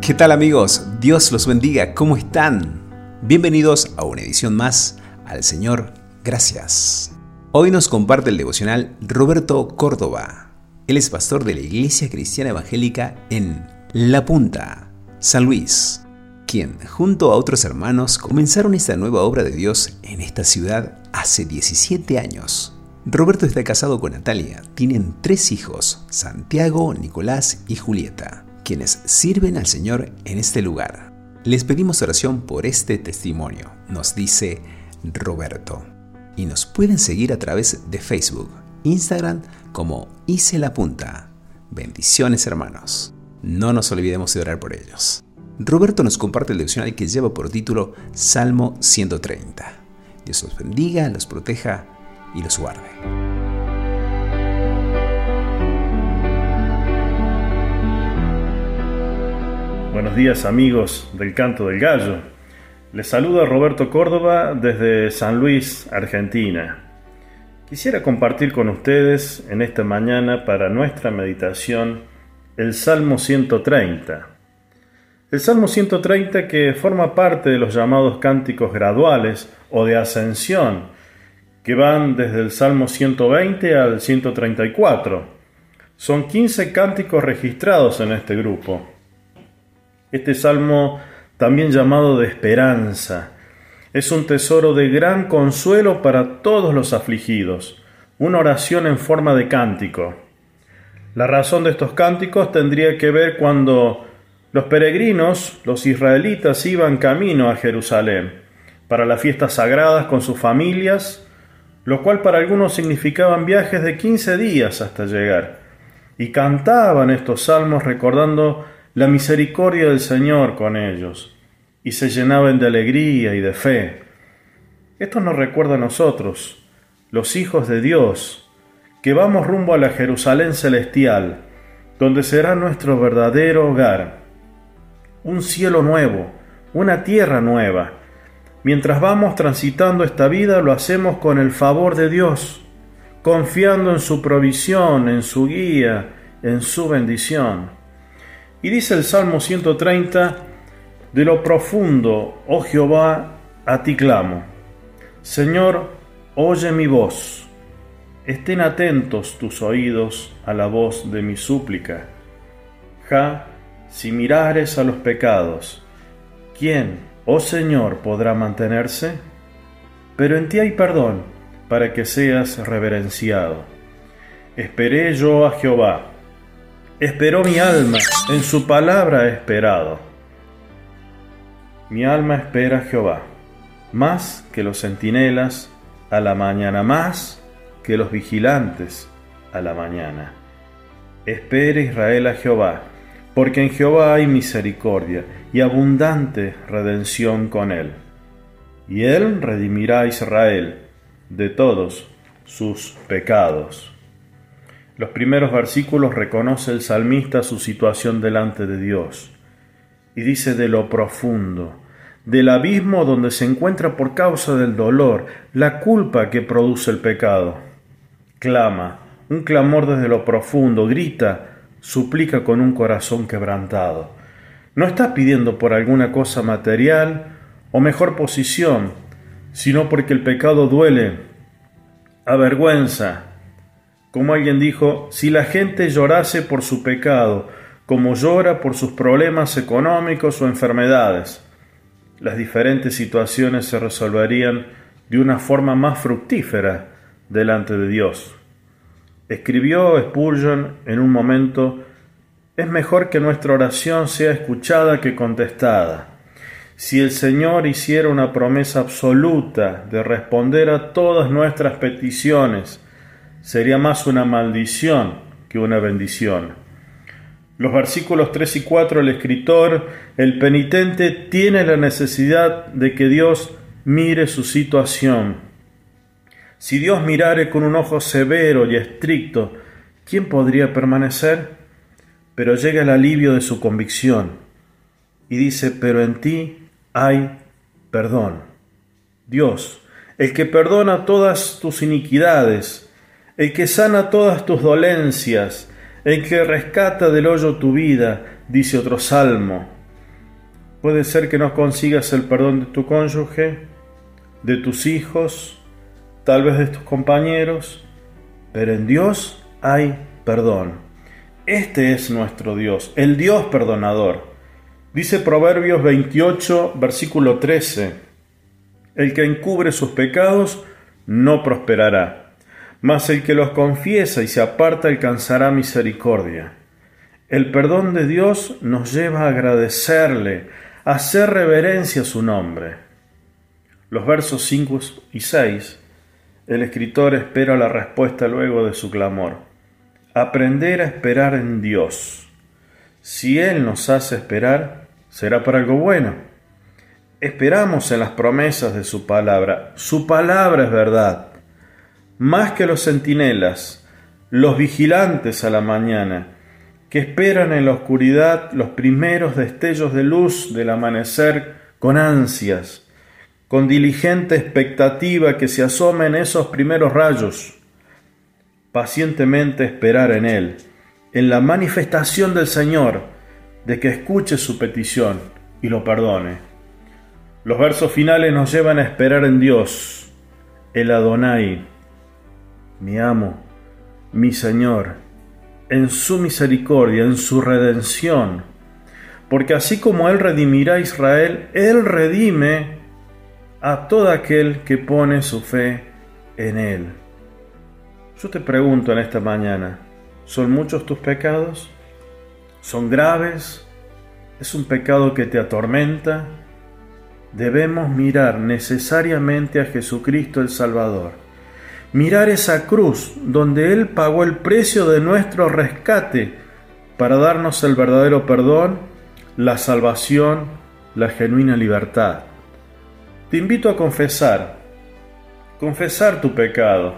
¿Qué tal amigos? Dios los bendiga, ¿cómo están? Bienvenidos a una edición más al Señor Gracias. Hoy nos comparte el devocional Roberto Córdoba. Él es pastor de la Iglesia Cristiana Evangélica en La Punta, San Luis, quien junto a otros hermanos comenzaron esta nueva obra de Dios en esta ciudad hace 17 años. Roberto está casado con Natalia, tienen tres hijos, Santiago, Nicolás y Julieta quienes sirven al Señor en este lugar. Les pedimos oración por este testimonio, nos dice Roberto. Y nos pueden seguir a través de Facebook, Instagram como Hice la Punta. Bendiciones hermanos. No nos olvidemos de orar por ellos. Roberto nos comparte el devocional que lleva por título Salmo 130. Dios los bendiga, los proteja y los guarde. Buenos días amigos del Canto del Gallo. Les saluda Roberto Córdoba desde San Luis, Argentina. Quisiera compartir con ustedes en esta mañana para nuestra meditación el Salmo 130. El Salmo 130 que forma parte de los llamados cánticos graduales o de ascensión, que van desde el Salmo 120 al 134. Son 15 cánticos registrados en este grupo. Este salmo, también llamado de esperanza, es un tesoro de gran consuelo para todos los afligidos, una oración en forma de cántico. La razón de estos cánticos tendría que ver cuando los peregrinos, los israelitas, iban camino a Jerusalén para las fiestas sagradas con sus familias, lo cual para algunos significaban viajes de 15 días hasta llegar, y cantaban estos salmos recordando la misericordia del Señor con ellos, y se llenaban de alegría y de fe. Esto nos recuerda a nosotros, los hijos de Dios, que vamos rumbo a la Jerusalén celestial, donde será nuestro verdadero hogar, un cielo nuevo, una tierra nueva. Mientras vamos transitando esta vida lo hacemos con el favor de Dios, confiando en su provisión, en su guía, en su bendición. Y dice el Salmo 130, de lo profundo, oh Jehová, a ti clamo. Señor, oye mi voz. Estén atentos tus oídos a la voz de mi súplica. Ja, si mirares a los pecados, ¿quién, oh Señor, podrá mantenerse? Pero en ti hay perdón, para que seas reverenciado. Esperé yo a Jehová Esperó mi alma, en su palabra he esperado. Mi alma espera a Jehová, más que los centinelas a la mañana, más que los vigilantes a la mañana. Espere Israel a Jehová, porque en Jehová hay misericordia y abundante redención con él. Y él redimirá a Israel de todos sus pecados los primeros versículos reconoce el salmista su situación delante de Dios y dice de lo profundo, del abismo donde se encuentra por causa del dolor, la culpa que produce el pecado. Clama, un clamor desde lo profundo, grita, suplica con un corazón quebrantado. No está pidiendo por alguna cosa material o mejor posición, sino porque el pecado duele, avergüenza, como alguien dijo, si la gente llorase por su pecado, como llora por sus problemas económicos o enfermedades, las diferentes situaciones se resolverían de una forma más fructífera delante de Dios. Escribió Spurgeon en un momento, es mejor que nuestra oración sea escuchada que contestada. Si el Señor hiciera una promesa absoluta de responder a todas nuestras peticiones, sería más una maldición que una bendición. Los versículos 3 y 4, el escritor, el penitente, tiene la necesidad de que Dios mire su situación. Si Dios mirare con un ojo severo y estricto, ¿quién podría permanecer? Pero llega el alivio de su convicción y dice, pero en ti hay perdón. Dios, el que perdona todas tus iniquidades, el que sana todas tus dolencias, el que rescata del hoyo tu vida, dice otro salmo. Puede ser que no consigas el perdón de tu cónyuge, de tus hijos, tal vez de tus compañeros, pero en Dios hay perdón. Este es nuestro Dios, el Dios perdonador. Dice Proverbios 28, versículo 13, el que encubre sus pecados no prosperará, mas el que los confiesa y se aparta alcanzará misericordia. El perdón de Dios nos lleva a agradecerle, a hacer reverencia a su nombre. Los versos 5 y 6 el escritor espera la respuesta luego de su clamor. Aprender a esperar en Dios. Si Él nos hace esperar, será para algo bueno. Esperamos en las promesas de su palabra. Su palabra es verdad. Más que los centinelas, los vigilantes a la mañana, que esperan en la oscuridad los primeros destellos de luz del amanecer con ansias con diligente expectativa que se asomen esos primeros rayos, pacientemente esperar en Él, en la manifestación del Señor, de que escuche su petición y lo perdone. Los versos finales nos llevan a esperar en Dios, el Adonai, mi amo, mi Señor, en su misericordia, en su redención, porque así como Él redimirá a Israel, Él redime a todo aquel que pone su fe en Él. Yo te pregunto en esta mañana, ¿son muchos tus pecados? ¿Son graves? ¿Es un pecado que te atormenta? Debemos mirar necesariamente a Jesucristo el Salvador. Mirar esa cruz donde Él pagó el precio de nuestro rescate para darnos el verdadero perdón, la salvación, la genuina libertad. Te invito a confesar, confesar tu pecado.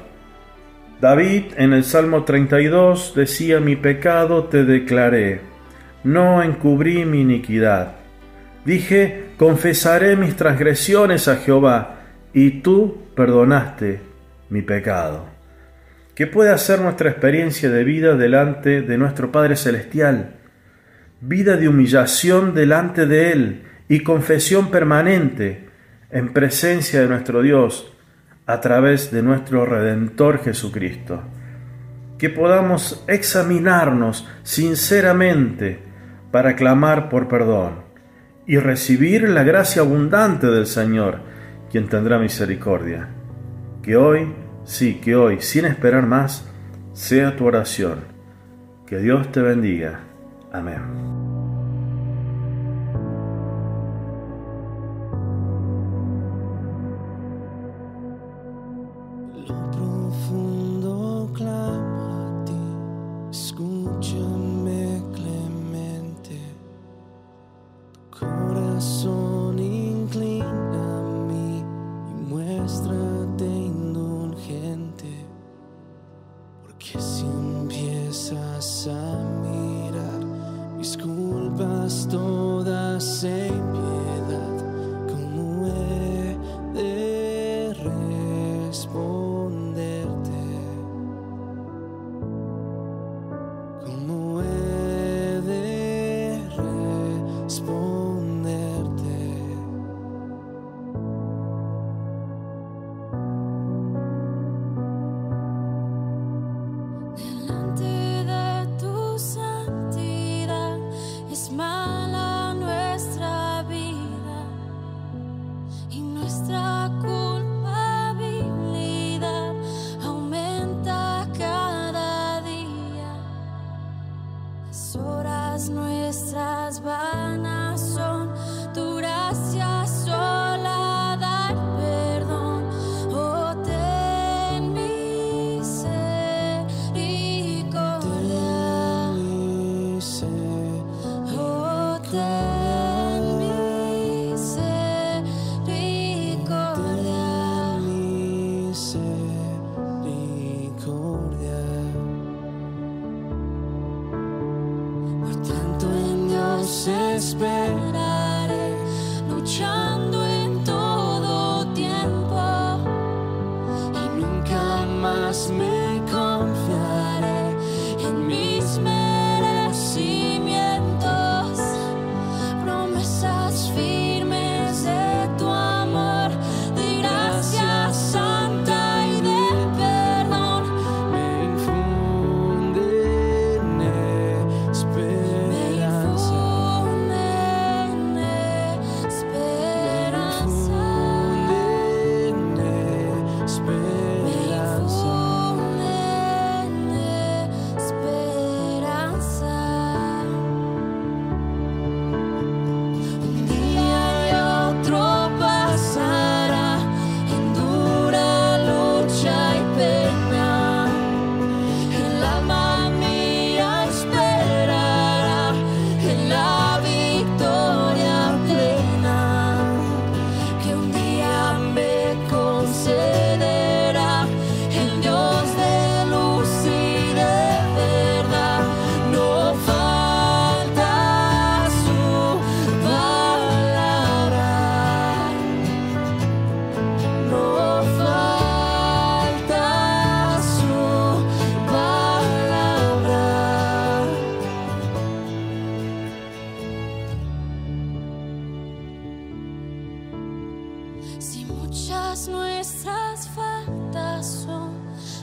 David en el Salmo 32 decía, mi pecado te declaré, no encubrí mi iniquidad. Dije, confesaré mis transgresiones a Jehová, y tú perdonaste mi pecado. ¿Qué puede hacer nuestra experiencia de vida delante de nuestro Padre Celestial? Vida de humillación delante de Él y confesión permanente en presencia de nuestro Dios a través de nuestro Redentor Jesucristo. Que podamos examinarnos sinceramente para clamar por perdón y recibir la gracia abundante del Señor, quien tendrá misericordia. Que hoy, sí, que hoy, sin esperar más, sea tu oración. Que Dios te bendiga. Amén. same esperaré, nuestras faltas son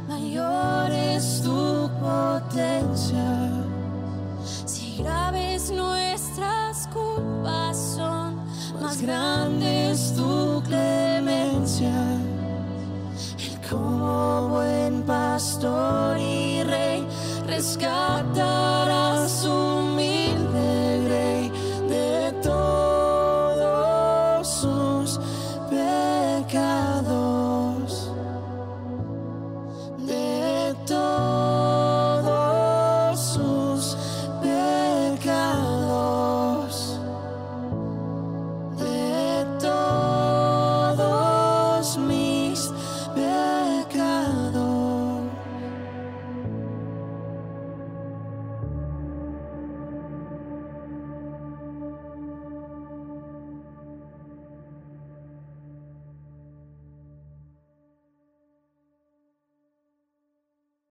mayores tu potencia. Si graves nuestras culpas son más grandes tu clemencia. El como buen pastor y rey rescata.